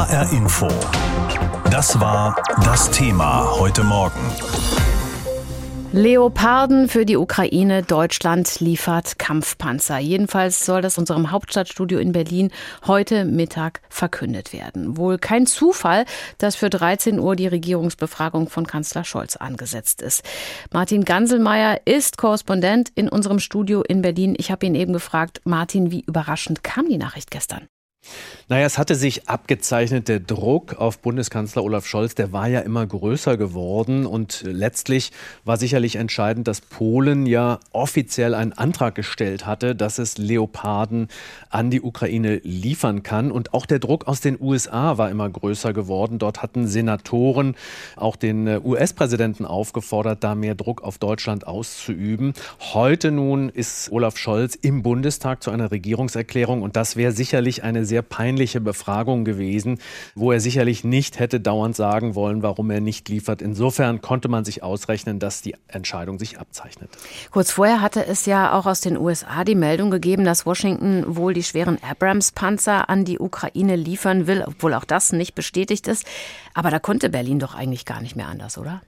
HR Info. Das war das Thema heute Morgen. Leoparden für die Ukraine. Deutschland liefert Kampfpanzer. Jedenfalls soll das unserem Hauptstadtstudio in Berlin heute Mittag verkündet werden. Wohl kein Zufall, dass für 13 Uhr die Regierungsbefragung von Kanzler Scholz angesetzt ist. Martin Ganselmeier ist Korrespondent in unserem Studio in Berlin. Ich habe ihn eben gefragt, Martin, wie überraschend kam die Nachricht gestern? Naja, es hatte sich abgezeichnet, der Druck auf Bundeskanzler Olaf Scholz, der war ja immer größer geworden. Und letztlich war sicherlich entscheidend, dass Polen ja offiziell einen Antrag gestellt hatte, dass es Leoparden an die Ukraine liefern kann. Und auch der Druck aus den USA war immer größer geworden. Dort hatten Senatoren auch den US-Präsidenten aufgefordert, da mehr Druck auf Deutschland auszuüben. Heute nun ist Olaf Scholz im Bundestag zu einer Regierungserklärung. Und das wäre sicherlich eine sehr peinliche Befragung gewesen, wo er sicherlich nicht hätte dauernd sagen wollen, warum er nicht liefert. Insofern konnte man sich ausrechnen, dass die Entscheidung sich abzeichnet. Kurz vorher hatte es ja auch aus den USA die Meldung gegeben, dass Washington wohl die schweren Abrams-Panzer an die Ukraine liefern will, obwohl auch das nicht bestätigt ist. Aber da konnte Berlin doch eigentlich gar nicht mehr anders, oder?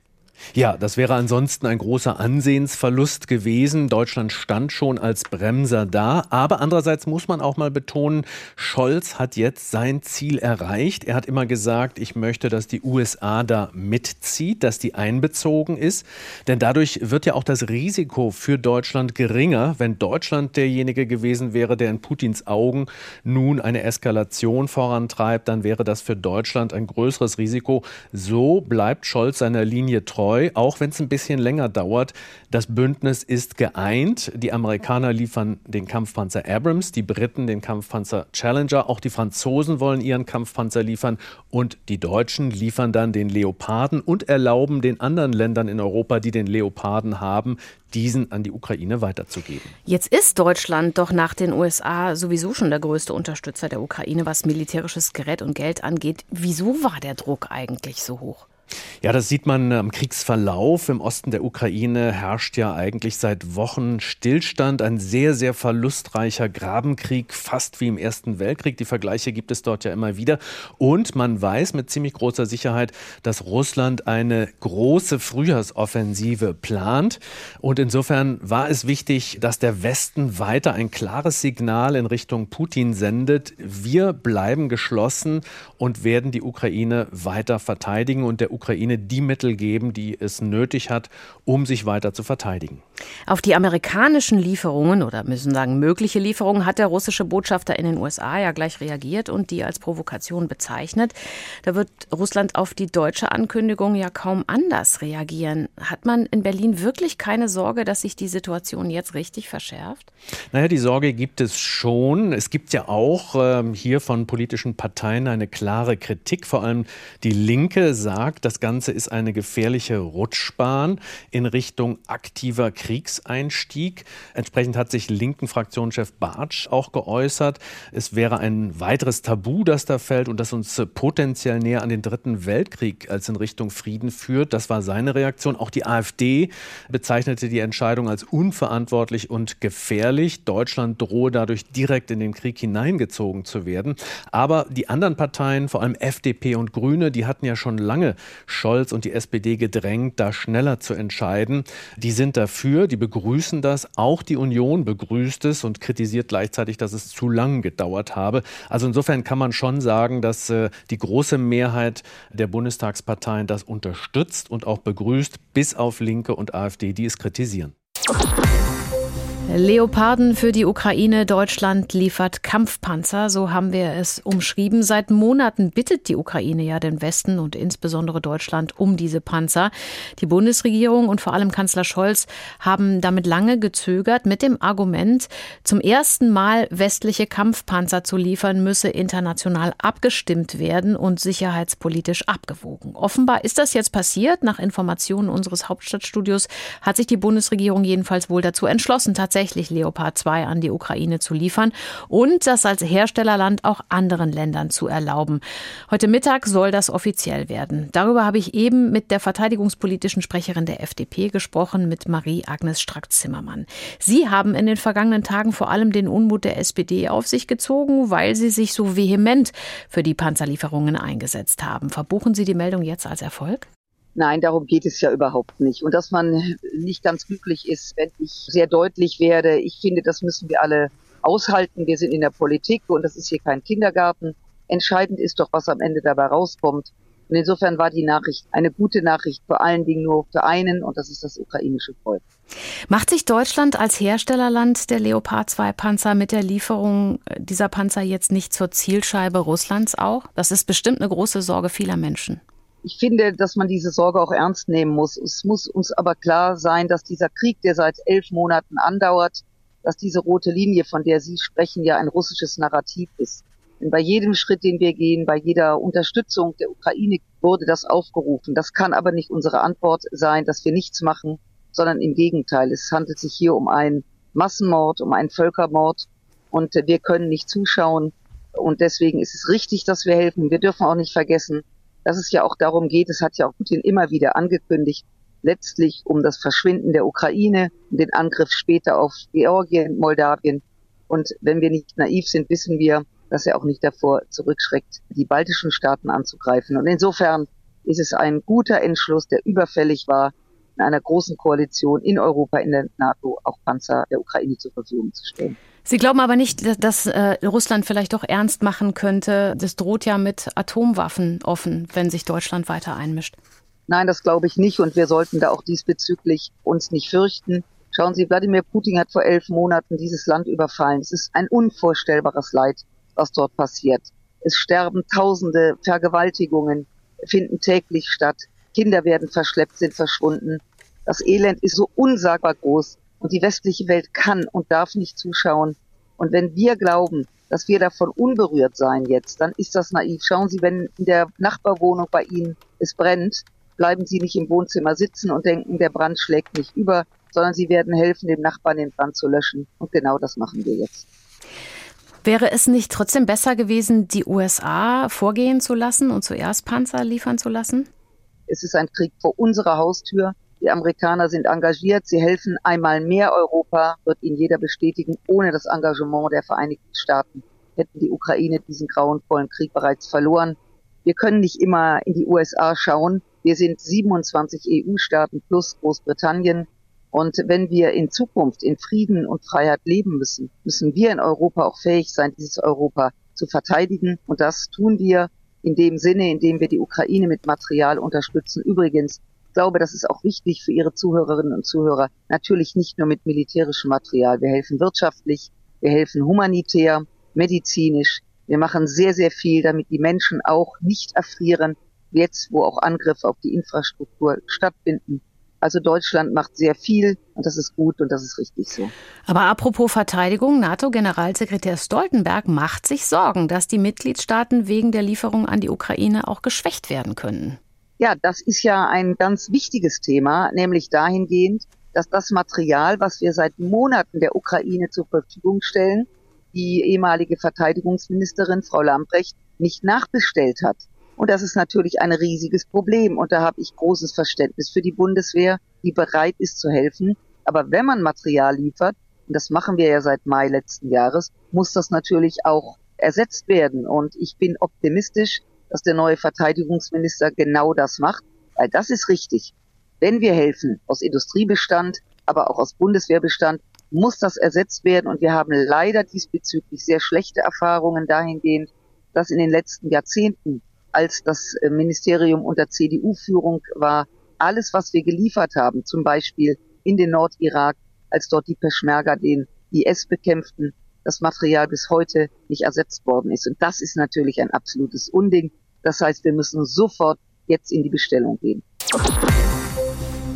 Ja, das wäre ansonsten ein großer Ansehensverlust gewesen. Deutschland stand schon als Bremser da. Aber andererseits muss man auch mal betonen, Scholz hat jetzt sein Ziel erreicht. Er hat immer gesagt, ich möchte, dass die USA da mitzieht, dass die einbezogen ist. Denn dadurch wird ja auch das Risiko für Deutschland geringer, wenn Deutschland derjenige gewesen wäre, der in Putins Augen nun eine Eskalation vorantreibt, dann wäre das für Deutschland ein größeres Risiko. So bleibt Scholz seiner Linie treu treu, auch wenn es ein bisschen länger dauert. Das Bündnis ist geeint. Die Amerikaner liefern den Kampfpanzer Abrams, die Briten den Kampfpanzer Challenger, auch die Franzosen wollen ihren Kampfpanzer liefern und die Deutschen liefern dann den Leoparden und erlauben den anderen Ländern in Europa, die den Leoparden haben, diesen an die Ukraine weiterzugeben. Jetzt ist Deutschland doch nach den USA sowieso schon der größte Unterstützer der Ukraine, was militärisches Gerät und Geld angeht. Wieso war der Druck eigentlich so hoch? Ja, das sieht man am Kriegsverlauf. Im Osten der Ukraine herrscht ja eigentlich seit Wochen Stillstand. Ein sehr, sehr verlustreicher Grabenkrieg, fast wie im Ersten Weltkrieg. Die Vergleiche gibt es dort ja immer wieder. Und man weiß mit ziemlich großer Sicherheit, dass Russland eine große Frühjahrsoffensive plant. Und insofern war es wichtig, dass der Westen weiter ein klares Signal in Richtung Putin sendet. Wir bleiben geschlossen und werden die Ukraine weiter verteidigen. Und der Ukraine die Mittel geben, die es nötig hat, um sich weiter zu verteidigen. Auf die amerikanischen Lieferungen oder müssen sagen mögliche Lieferungen hat der russische Botschafter in den USA ja gleich reagiert und die als Provokation bezeichnet. Da wird Russland auf die deutsche Ankündigung ja kaum anders reagieren. Hat man in Berlin wirklich keine Sorge, dass sich die Situation jetzt richtig verschärft? Naja, die Sorge gibt es schon. Es gibt ja auch äh, hier von politischen Parteien eine klare Kritik. Vor allem die Linke sagt, das Ganze ist eine gefährliche Rutschbahn in Richtung aktiver Kriegseinstieg. Entsprechend hat sich linken Fraktionschef Bartsch auch geäußert. Es wäre ein weiteres Tabu, das da fällt und das uns potenziell näher an den Dritten Weltkrieg als in Richtung Frieden führt. Das war seine Reaktion. Auch die AfD bezeichnete die Entscheidung als unverantwortlich und gefährlich. Deutschland drohe dadurch direkt in den Krieg hineingezogen zu werden. Aber die anderen Parteien, vor allem FDP und Grüne, die hatten ja schon lange Scholz und die SPD gedrängt, da schneller zu entscheiden. Die sind dafür, die begrüßen das. Auch die Union begrüßt es und kritisiert gleichzeitig, dass es zu lang gedauert habe. Also insofern kann man schon sagen, dass äh, die große Mehrheit der Bundestagsparteien das unterstützt und auch begrüßt, bis auf Linke und AfD, die es kritisieren. Leoparden für die Ukraine. Deutschland liefert Kampfpanzer, so haben wir es umschrieben. Seit Monaten bittet die Ukraine ja den Westen und insbesondere Deutschland um diese Panzer. Die Bundesregierung und vor allem Kanzler Scholz haben damit lange gezögert mit dem Argument, zum ersten Mal westliche Kampfpanzer zu liefern, müsse international abgestimmt werden und sicherheitspolitisch abgewogen. Offenbar ist das jetzt passiert. Nach Informationen unseres Hauptstadtstudios hat sich die Bundesregierung jedenfalls wohl dazu entschlossen, tatsächlich tatsächlich Leopard 2 an die Ukraine zu liefern und das als Herstellerland auch anderen Ländern zu erlauben. Heute Mittag soll das offiziell werden. Darüber habe ich eben mit der verteidigungspolitischen Sprecherin der FDP gesprochen, mit Marie-Agnes Strack-Zimmermann. Sie haben in den vergangenen Tagen vor allem den Unmut der SPD auf sich gezogen, weil sie sich so vehement für die Panzerlieferungen eingesetzt haben. Verbuchen Sie die Meldung jetzt als Erfolg? Nein, darum geht es ja überhaupt nicht. Und dass man nicht ganz glücklich ist, wenn ich sehr deutlich werde, ich finde, das müssen wir alle aushalten. Wir sind in der Politik und das ist hier kein Kindergarten. Entscheidend ist doch, was am Ende dabei rauskommt. Und insofern war die Nachricht eine gute Nachricht, vor allen Dingen nur für einen, und das ist das ukrainische Volk. Macht sich Deutschland als Herstellerland der Leopard 2 Panzer mit der Lieferung dieser Panzer jetzt nicht zur Zielscheibe Russlands auch? Das ist bestimmt eine große Sorge vieler Menschen. Ich finde, dass man diese Sorge auch ernst nehmen muss. Es muss uns aber klar sein, dass dieser Krieg, der seit elf Monaten andauert, dass diese rote Linie, von der Sie sprechen, ja ein russisches Narrativ ist. Denn bei jedem Schritt, den wir gehen, bei jeder Unterstützung der Ukraine wurde das aufgerufen. Das kann aber nicht unsere Antwort sein, dass wir nichts machen, sondern im Gegenteil. Es handelt sich hier um einen Massenmord, um einen Völkermord und wir können nicht zuschauen. Und deswegen ist es richtig, dass wir helfen. Wir dürfen auch nicht vergessen, dass es ja auch darum geht, es hat ja auch Putin immer wieder angekündigt, letztlich um das Verschwinden der Ukraine, den Angriff später auf Georgien, Moldawien. Und wenn wir nicht naiv sind, wissen wir, dass er auch nicht davor zurückschreckt, die baltischen Staaten anzugreifen. Und insofern ist es ein guter Entschluss, der überfällig war, in einer großen Koalition in Europa, in der NATO auch Panzer der Ukraine zur Verfügung zu stellen. Sie glauben aber nicht, dass, dass äh, Russland vielleicht doch ernst machen könnte. Das droht ja mit Atomwaffen offen, wenn sich Deutschland weiter einmischt. Nein, das glaube ich nicht. Und wir sollten da auch diesbezüglich uns nicht fürchten. Schauen Sie, Wladimir Putin hat vor elf Monaten dieses Land überfallen. Es ist ein unvorstellbares Leid, was dort passiert. Es sterben Tausende, Vergewaltigungen finden täglich statt. Kinder werden verschleppt, sind verschwunden. Das Elend ist so unsagbar groß. Und die westliche Welt kann und darf nicht zuschauen. Und wenn wir glauben, dass wir davon unberührt sein jetzt, dann ist das naiv. Schauen Sie, wenn in der Nachbarwohnung bei Ihnen es brennt, bleiben Sie nicht im Wohnzimmer sitzen und denken, der Brand schlägt nicht über, sondern Sie werden helfen, dem Nachbarn den Brand zu löschen. Und genau das machen wir jetzt. Wäre es nicht trotzdem besser gewesen, die USA vorgehen zu lassen und zuerst Panzer liefern zu lassen? Es ist ein Krieg vor unserer Haustür. Die Amerikaner sind engagiert. Sie helfen einmal mehr Europa, wird Ihnen jeder bestätigen. Ohne das Engagement der Vereinigten Staaten hätten die Ukraine diesen grauenvollen Krieg bereits verloren. Wir können nicht immer in die USA schauen. Wir sind 27 EU-Staaten plus Großbritannien. Und wenn wir in Zukunft in Frieden und Freiheit leben müssen, müssen wir in Europa auch fähig sein, dieses Europa zu verteidigen. Und das tun wir in dem Sinne, in dem wir die Ukraine mit Material unterstützen. Übrigens glaube, das ist auch wichtig für Ihre Zuhörerinnen und Zuhörer. Natürlich nicht nur mit militärischem Material. Wir helfen wirtschaftlich, wir helfen humanitär, medizinisch. Wir machen sehr, sehr viel, damit die Menschen auch nicht erfrieren, jetzt wo auch Angriffe auf die Infrastruktur stattfinden. Also Deutschland macht sehr viel und das ist gut und das ist richtig so. Aber apropos Verteidigung, NATO-Generalsekretär Stoltenberg macht sich Sorgen, dass die Mitgliedstaaten wegen der Lieferung an die Ukraine auch geschwächt werden können. Ja, das ist ja ein ganz wichtiges Thema, nämlich dahingehend, dass das Material, was wir seit Monaten der Ukraine zur Verfügung stellen, die ehemalige Verteidigungsministerin Frau Lambrecht nicht nachbestellt hat. Und das ist natürlich ein riesiges Problem. Und da habe ich großes Verständnis für die Bundeswehr, die bereit ist zu helfen. Aber wenn man Material liefert, und das machen wir ja seit Mai letzten Jahres, muss das natürlich auch ersetzt werden. Und ich bin optimistisch, dass der neue Verteidigungsminister genau das macht, weil das ist richtig. Wenn wir helfen aus Industriebestand, aber auch aus Bundeswehrbestand, muss das ersetzt werden. Und wir haben leider diesbezüglich sehr schlechte Erfahrungen dahingehend, dass in den letzten Jahrzehnten, als das äh, Ministerium unter CDU-Führung war, alles, was wir geliefert haben, zum Beispiel in den Nordirak, als dort die Peschmerga den IS bekämpften, das Material bis heute nicht ersetzt worden ist. Und das ist natürlich ein absolutes Unding. Das heißt, wir müssen sofort jetzt in die Bestellung gehen.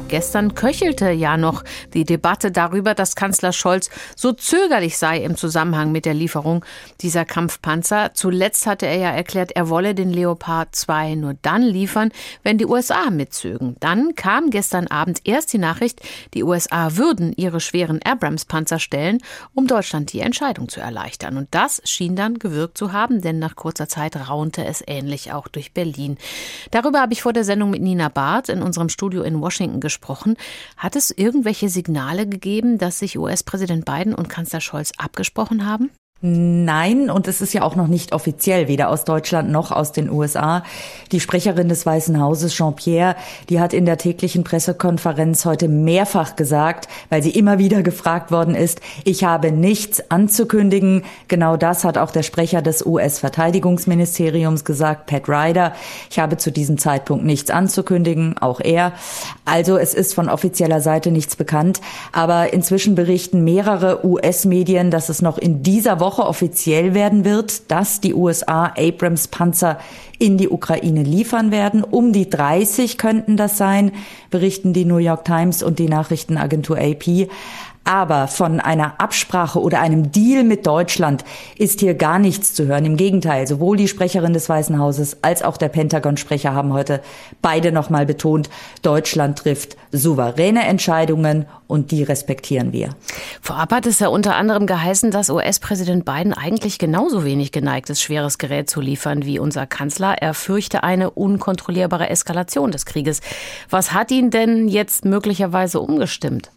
Gestern köchelte ja noch die Debatte darüber, dass Kanzler Scholz so zögerlich sei im Zusammenhang mit der Lieferung dieser Kampfpanzer. Zuletzt hatte er ja erklärt, er wolle den Leopard 2 nur dann liefern, wenn die USA mitzögen. Dann kam gestern Abend erst die Nachricht, die USA würden ihre schweren Abrams-Panzer stellen, um Deutschland die Entscheidung zu erleichtern. Und das schien dann gewirkt zu haben, denn nach kurzer Zeit raunte es ähnlich auch durch Berlin. Darüber habe ich vor der Sendung mit Nina Barth in unserem Studio in Washington gesprochen. Hat es irgendwelche Signale gegeben, dass sich US-Präsident Biden und Kanzler Scholz abgesprochen haben? Nein, und es ist ja auch noch nicht offiziell, weder aus Deutschland noch aus den USA. Die Sprecherin des Weißen Hauses, Jean-Pierre, die hat in der täglichen Pressekonferenz heute mehrfach gesagt, weil sie immer wieder gefragt worden ist, ich habe nichts anzukündigen. Genau das hat auch der Sprecher des US-Verteidigungsministeriums gesagt, Pat Ryder. Ich habe zu diesem Zeitpunkt nichts anzukündigen, auch er. Also es ist von offizieller Seite nichts bekannt, aber inzwischen berichten mehrere US-Medien, dass es noch in dieser Woche Woche offiziell werden wird, dass die USA Abrams Panzer in die Ukraine liefern werden. Um die 30 könnten das sein, berichten die New York Times und die Nachrichtenagentur AP. Aber von einer Absprache oder einem Deal mit Deutschland ist hier gar nichts zu hören. Im Gegenteil, sowohl die Sprecherin des Weißen Hauses als auch der Pentagon-Sprecher haben heute beide nochmal betont, Deutschland trifft souveräne Entscheidungen und die respektieren wir. Vorab hat es ja unter anderem geheißen, dass US-Präsident Biden eigentlich genauso wenig geneigt ist, schweres Gerät zu liefern wie unser Kanzler. Er fürchte eine unkontrollierbare Eskalation des Krieges. Was hat ihn denn jetzt möglicherweise umgestimmt?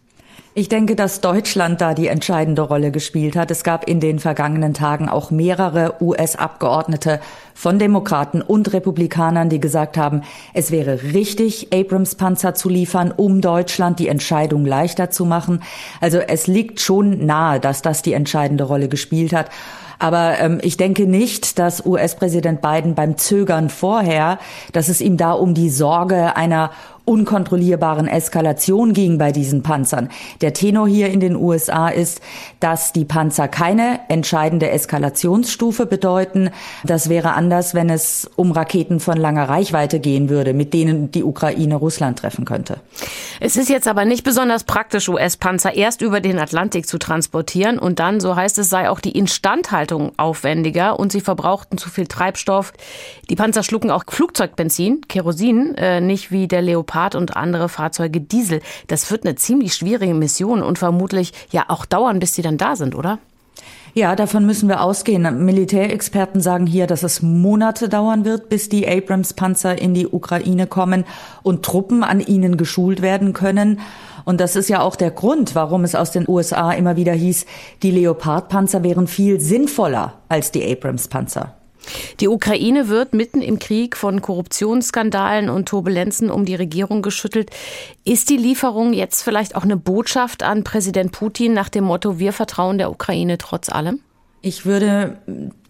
Ich denke, dass Deutschland da die entscheidende Rolle gespielt hat. Es gab in den vergangenen Tagen auch mehrere US-Abgeordnete von Demokraten und Republikanern, die gesagt haben, es wäre richtig, Abrams-Panzer zu liefern, um Deutschland die Entscheidung leichter zu machen. Also es liegt schon nahe, dass das die entscheidende Rolle gespielt hat. Aber ähm, ich denke nicht, dass US-Präsident Biden beim Zögern vorher, dass es ihm da um die Sorge einer unkontrollierbaren Eskalation ging bei diesen Panzern. Der Tenor hier in den USA ist, dass die Panzer keine entscheidende Eskalationsstufe bedeuten. Das wäre anders, wenn es um Raketen von langer Reichweite gehen würde, mit denen die Ukraine Russland treffen könnte. Es ist jetzt aber nicht besonders praktisch, US-Panzer erst über den Atlantik zu transportieren und dann, so heißt es, sei auch die Instandhaltung aufwendiger und sie verbrauchten zu viel Treibstoff. Die Panzer schlucken auch Flugzeugbenzin, Kerosin, äh, nicht wie der Leopard Leopard und andere Fahrzeuge Diesel. Das wird eine ziemlich schwierige Mission und vermutlich ja auch dauern, bis sie dann da sind, oder? Ja, davon müssen wir ausgehen. Militärexperten sagen hier, dass es Monate dauern wird, bis die Abrams-Panzer in die Ukraine kommen und Truppen an ihnen geschult werden können. Und das ist ja auch der Grund, warum es aus den USA immer wieder hieß, die Leopard-Panzer wären viel sinnvoller als die Abrams-Panzer. Die Ukraine wird mitten im Krieg von Korruptionsskandalen und Turbulenzen um die Regierung geschüttelt. Ist die Lieferung jetzt vielleicht auch eine Botschaft an Präsident Putin nach dem Motto, wir vertrauen der Ukraine trotz allem? Ich würde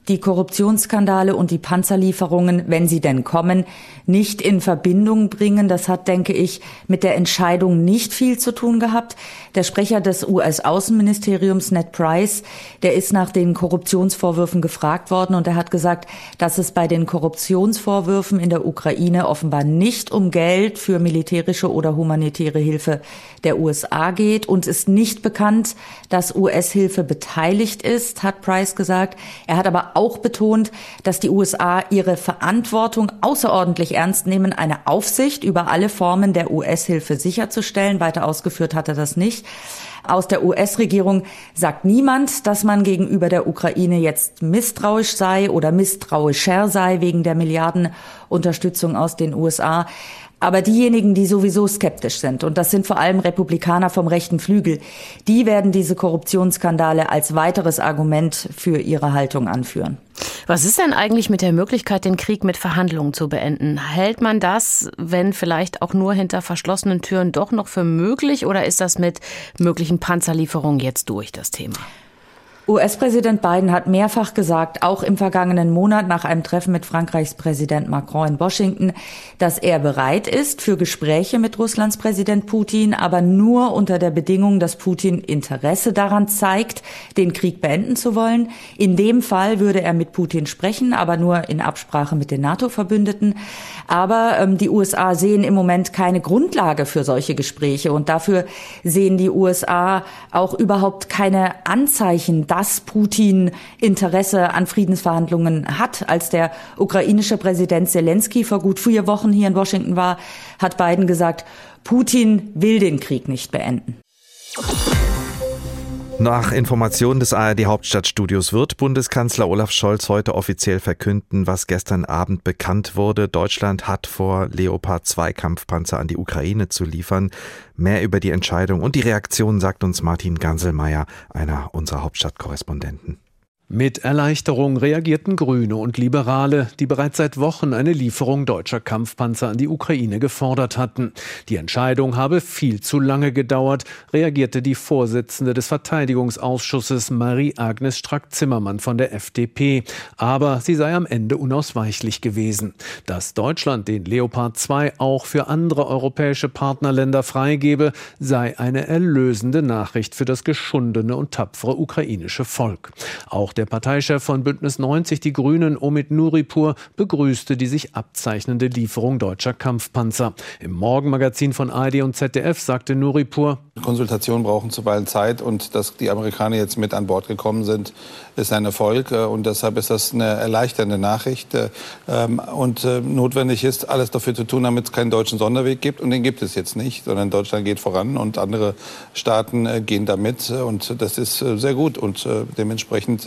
die Korruptionsskandale und die Panzerlieferungen, wenn sie denn kommen, nicht in Verbindung bringen. Das hat, denke ich, mit der Entscheidung nicht viel zu tun gehabt. Der Sprecher des US-Außenministeriums, Ned Price, der ist nach den Korruptionsvorwürfen gefragt worden und er hat gesagt, dass es bei den Korruptionsvorwürfen in der Ukraine offenbar nicht um Geld für militärische oder humanitäre Hilfe der USA geht. Uns ist nicht bekannt, dass US-Hilfe beteiligt ist, hat Price gesagt. Er hat aber auch betont, dass die USA ihre Verantwortung außerordentlich ernst nehmen, eine Aufsicht über alle Formen der US-Hilfe sicherzustellen. Weiter ausgeführt hat er das nicht. Aus der US-Regierung sagt niemand, dass man gegenüber der Ukraine jetzt misstrauisch sei oder misstrauischer sei wegen der Milliardenunterstützung aus den USA. Aber diejenigen, die sowieso skeptisch sind, und das sind vor allem Republikaner vom rechten Flügel, die werden diese Korruptionsskandale als weiteres Argument für ihre Haltung anführen. Was ist denn eigentlich mit der Möglichkeit, den Krieg mit Verhandlungen zu beenden? Hält man das, wenn vielleicht auch nur hinter verschlossenen Türen, doch noch für möglich oder ist das mit möglichen Panzerlieferungen jetzt durch, das Thema? US-Präsident Biden hat mehrfach gesagt, auch im vergangenen Monat nach einem Treffen mit Frankreichs Präsident Macron in Washington, dass er bereit ist für Gespräche mit Russlands Präsident Putin, aber nur unter der Bedingung, dass Putin Interesse daran zeigt, den Krieg beenden zu wollen. In dem Fall würde er mit Putin sprechen, aber nur in Absprache mit den NATO-Verbündeten. Aber ähm, die USA sehen im Moment keine Grundlage für solche Gespräche und dafür sehen die USA auch überhaupt keine Anzeichen, dass Putin Interesse an Friedensverhandlungen hat. Als der ukrainische Präsident Zelensky vor gut vier Wochen hier in Washington war, hat Biden gesagt, Putin will den Krieg nicht beenden. Nach Informationen des ARD Hauptstadtstudios wird Bundeskanzler Olaf Scholz heute offiziell verkünden, was gestern Abend bekannt wurde. Deutschland hat vor, Leopard 2 Kampfpanzer an die Ukraine zu liefern. Mehr über die Entscheidung und die Reaktion sagt uns Martin Ganselmeier, einer unserer Hauptstadtkorrespondenten. Mit Erleichterung reagierten Grüne und Liberale, die bereits seit Wochen eine Lieferung deutscher Kampfpanzer an die Ukraine gefordert hatten. Die Entscheidung habe viel zu lange gedauert, reagierte die Vorsitzende des Verteidigungsausschusses Marie-Agnes Strack-Zimmermann von der FDP. Aber sie sei am Ende unausweichlich gewesen. Dass Deutschland den Leopard 2 auch für andere europäische Partnerländer freigebe, sei eine erlösende Nachricht für das geschundene und tapfere ukrainische Volk. Auch der Parteichef von Bündnis 90 Die Grünen, Omid Nuripur, begrüßte die sich abzeichnende Lieferung deutscher Kampfpanzer. Im Morgenmagazin von ARD und ZDF sagte Nuripur, Konsultationen brauchen zuweilen Zeit und dass die Amerikaner jetzt mit an Bord gekommen sind, ist ein Erfolg äh, und deshalb ist das eine erleichternde Nachricht äh, ähm, und äh, notwendig ist, alles dafür zu tun, damit es keinen deutschen Sonderweg gibt und den gibt es jetzt nicht, sondern Deutschland geht voran und andere Staaten gehen damit und das ist sehr gut und dementsprechend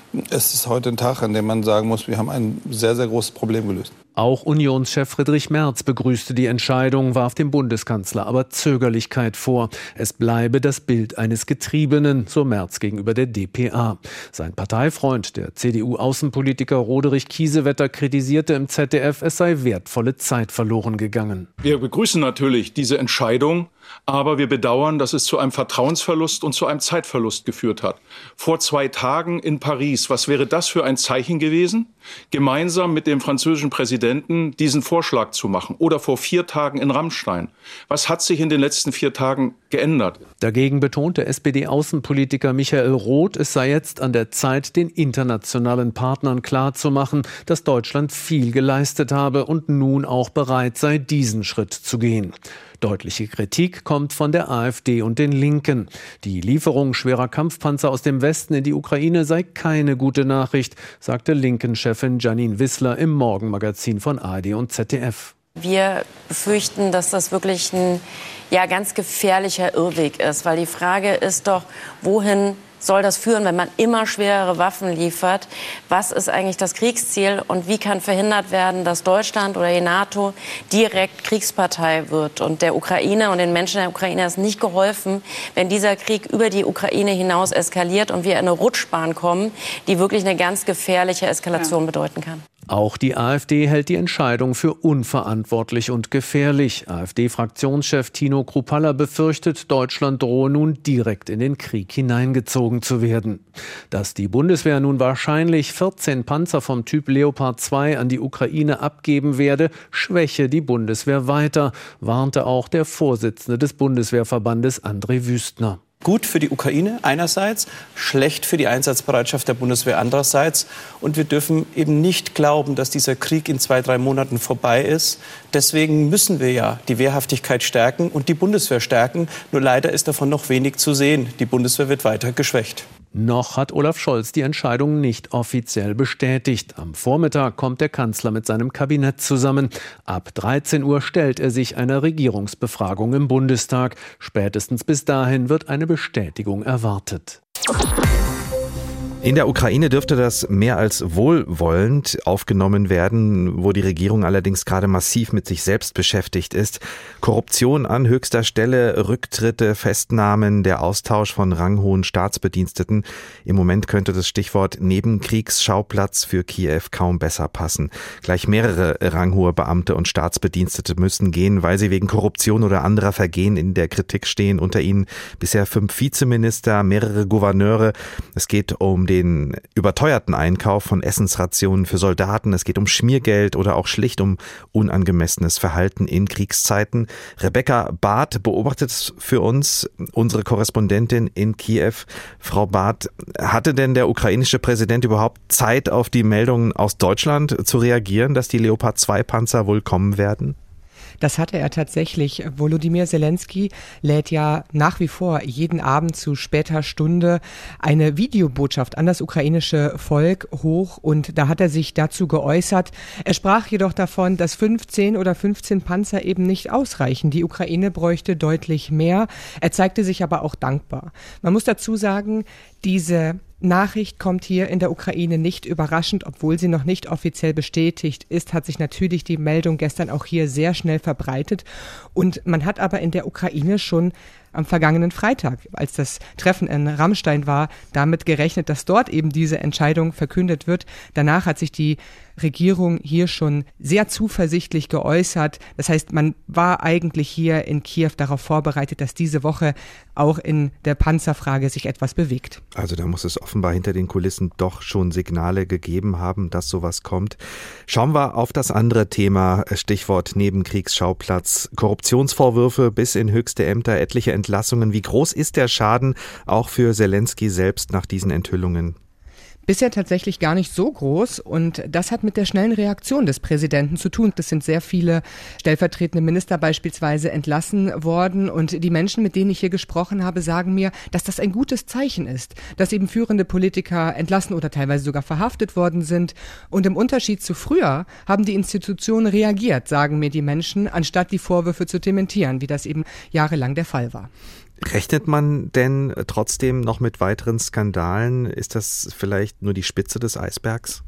es ist heute ein Tag, an dem man sagen muss, wir haben ein sehr, sehr großes Problem gelöst. Auch Unionschef Friedrich Merz begrüßte die Entscheidung, warf dem Bundeskanzler aber Zögerlichkeit vor. Es bleibe das Bild eines Getriebenen, so Merz gegenüber der DPA. Sein Parteifreund, der CDU-Außenpolitiker Roderich Kiesewetter, kritisierte im ZDF, es sei wertvolle Zeit verloren gegangen. Wir begrüßen natürlich diese Entscheidung, aber wir bedauern, dass es zu einem Vertrauensverlust und zu einem Zeitverlust geführt hat. Vor zwei Tagen in Paris, was wäre das für ein Zeichen gewesen? Gemeinsam mit dem französischen Präsidenten diesen Vorschlag zu machen. Oder vor vier Tagen in Rammstein. Was hat sich in den letzten vier Tagen geändert? Dagegen betonte SPD-Außenpolitiker Michael Roth, es sei jetzt an der Zeit, den internationalen Partnern klarzumachen, dass Deutschland viel geleistet habe und nun auch bereit sei, diesen Schritt zu gehen. Deutliche Kritik kommt von der AfD und den Linken. Die Lieferung schwerer Kampfpanzer aus dem Westen in die Ukraine sei keine gute Nachricht, sagte Linken-Chefin Janine Wissler im Morgenmagazin von ARD und ZDF. Wir befürchten, dass das wirklich ein ja, ganz gefährlicher Irrweg ist, weil die Frage ist doch, wohin soll das führen, wenn man immer schwerere Waffen liefert? Was ist eigentlich das Kriegsziel und wie kann verhindert werden, dass Deutschland oder die NATO direkt Kriegspartei wird? Und der Ukraine und den Menschen der Ukraine ist nicht geholfen, wenn dieser Krieg über die Ukraine hinaus eskaliert und wir in eine Rutschbahn kommen, die wirklich eine ganz gefährliche Eskalation ja. bedeuten kann. Auch die AfD hält die Entscheidung für unverantwortlich und gefährlich. AfD-Fraktionschef Tino Krupalla befürchtet, Deutschland drohe nun direkt in den Krieg hineingezogen zu werden. Dass die Bundeswehr nun wahrscheinlich 14 Panzer vom Typ Leopard 2 an die Ukraine abgeben werde, schwäche die Bundeswehr weiter, warnte auch der Vorsitzende des Bundeswehrverbandes André Wüstner gut für die Ukraine einerseits, schlecht für die Einsatzbereitschaft der Bundeswehr andererseits. Und wir dürfen eben nicht glauben, dass dieser Krieg in zwei, drei Monaten vorbei ist. Deswegen müssen wir ja die Wehrhaftigkeit stärken und die Bundeswehr stärken. Nur leider ist davon noch wenig zu sehen. Die Bundeswehr wird weiter geschwächt. Noch hat Olaf Scholz die Entscheidung nicht offiziell bestätigt. Am Vormittag kommt der Kanzler mit seinem Kabinett zusammen. Ab 13 Uhr stellt er sich einer Regierungsbefragung im Bundestag. Spätestens bis dahin wird eine Bestätigung erwartet. In der Ukraine dürfte das mehr als wohlwollend aufgenommen werden, wo die Regierung allerdings gerade massiv mit sich selbst beschäftigt ist. Korruption an höchster Stelle, Rücktritte, Festnahmen, der Austausch von ranghohen Staatsbediensteten. Im Moment könnte das Stichwort Nebenkriegsschauplatz für Kiew kaum besser passen. Gleich mehrere ranghohe Beamte und Staatsbedienstete müssen gehen, weil sie wegen Korruption oder anderer Vergehen in der Kritik stehen. Unter ihnen bisher fünf Vizeminister, mehrere Gouverneure. Es geht um den überteuerten Einkauf von Essensrationen für Soldaten. Es geht um Schmiergeld oder auch schlicht um unangemessenes Verhalten in Kriegszeiten. Rebecca Barth beobachtet für uns, unsere Korrespondentin in Kiew. Frau Barth, hatte denn der ukrainische Präsident überhaupt Zeit, auf die Meldungen aus Deutschland zu reagieren, dass die Leopard 2 Panzer wohl kommen werden? Das hatte er tatsächlich. Volodymyr Zelensky lädt ja nach wie vor jeden Abend zu später Stunde eine Videobotschaft an das ukrainische Volk hoch und da hat er sich dazu geäußert. Er sprach jedoch davon, dass 15 oder 15 Panzer eben nicht ausreichen. Die Ukraine bräuchte deutlich mehr. Er zeigte sich aber auch dankbar. Man muss dazu sagen, diese Nachricht kommt hier in der Ukraine nicht überraschend, obwohl sie noch nicht offiziell bestätigt ist, hat sich natürlich die Meldung gestern auch hier sehr schnell verbreitet. Und man hat aber in der Ukraine schon am vergangenen Freitag, als das Treffen in Rammstein war, damit gerechnet, dass dort eben diese Entscheidung verkündet wird. Danach hat sich die Regierung hier schon sehr zuversichtlich geäußert. Das heißt, man war eigentlich hier in Kiew darauf vorbereitet, dass diese Woche auch in der Panzerfrage sich etwas bewegt. Also da muss es offenbar hinter den Kulissen doch schon Signale gegeben haben, dass sowas kommt. Schauen wir auf das andere Thema, Stichwort Nebenkriegsschauplatz, Korruptionsvorwürfe bis in höchste Ämter, etliche Entlassungen. Wie groß ist der Schaden auch für Zelensky selbst nach diesen Enthüllungen? Bisher tatsächlich gar nicht so groß und das hat mit der schnellen Reaktion des Präsidenten zu tun. Es sind sehr viele stellvertretende Minister beispielsweise entlassen worden und die Menschen, mit denen ich hier gesprochen habe, sagen mir, dass das ein gutes Zeichen ist, dass eben führende Politiker entlassen oder teilweise sogar verhaftet worden sind und im Unterschied zu früher haben die Institutionen reagiert, sagen mir die Menschen, anstatt die Vorwürfe zu dementieren, wie das eben jahrelang der Fall war. Rechnet man denn trotzdem noch mit weiteren Skandalen? Ist das vielleicht nur die Spitze des Eisbergs?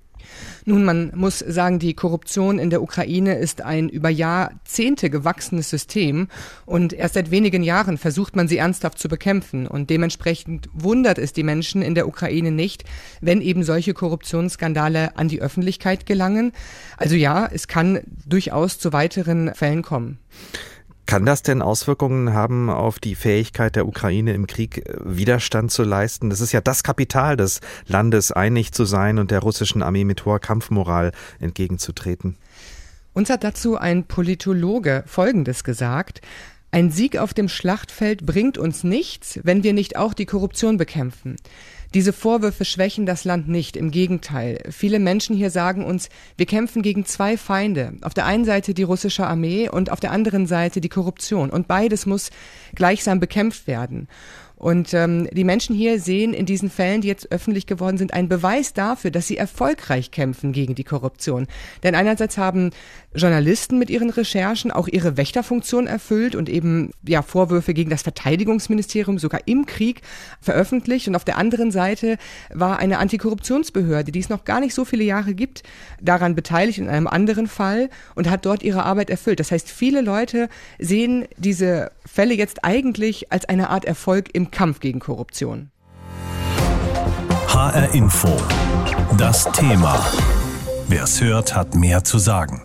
Nun, man muss sagen, die Korruption in der Ukraine ist ein über Jahrzehnte gewachsenes System und erst seit wenigen Jahren versucht man sie ernsthaft zu bekämpfen und dementsprechend wundert es die Menschen in der Ukraine nicht, wenn eben solche Korruptionsskandale an die Öffentlichkeit gelangen. Also ja, es kann durchaus zu weiteren Fällen kommen. Kann das denn Auswirkungen haben auf die Fähigkeit der Ukraine im Krieg äh, Widerstand zu leisten? Das ist ja das Kapital des Landes, einig zu sein und der russischen Armee mit hoher Kampfmoral entgegenzutreten. Uns hat dazu ein Politologe Folgendes gesagt. Ein Sieg auf dem Schlachtfeld bringt uns nichts, wenn wir nicht auch die Korruption bekämpfen. Diese Vorwürfe schwächen das Land nicht, im Gegenteil. Viele Menschen hier sagen uns, wir kämpfen gegen zwei Feinde. Auf der einen Seite die russische Armee und auf der anderen Seite die Korruption. Und beides muss gleichsam bekämpft werden. Und ähm, die Menschen hier sehen in diesen Fällen, die jetzt öffentlich geworden sind, einen Beweis dafür, dass sie erfolgreich kämpfen gegen die Korruption. Denn einerseits haben Journalisten mit ihren Recherchen auch ihre Wächterfunktion erfüllt und eben ja Vorwürfe gegen das Verteidigungsministerium sogar im Krieg veröffentlicht. Und auf der anderen Seite war eine Antikorruptionsbehörde, die es noch gar nicht so viele Jahre gibt, daran beteiligt in einem anderen Fall und hat dort ihre Arbeit erfüllt. Das heißt, viele Leute sehen diese Fälle jetzt eigentlich als eine Art Erfolg im Kampf gegen Korruption. HR Info. Das Thema. Wer es hört, hat mehr zu sagen.